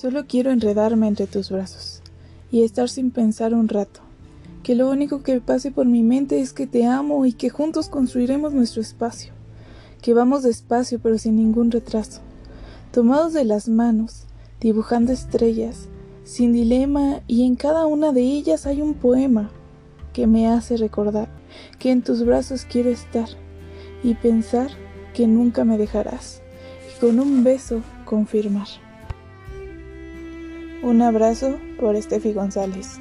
Solo quiero enredarme entre tus brazos y estar sin pensar un rato, que lo único que pase por mi mente es que te amo y que juntos construiremos nuestro espacio, que vamos despacio pero sin ningún retraso, tomados de las manos, dibujando estrellas, sin dilema y en cada una de ellas hay un poema que me hace recordar que en tus brazos quiero estar y pensar que nunca me dejarás y con un beso confirmar. Un abrazo por Estefi González.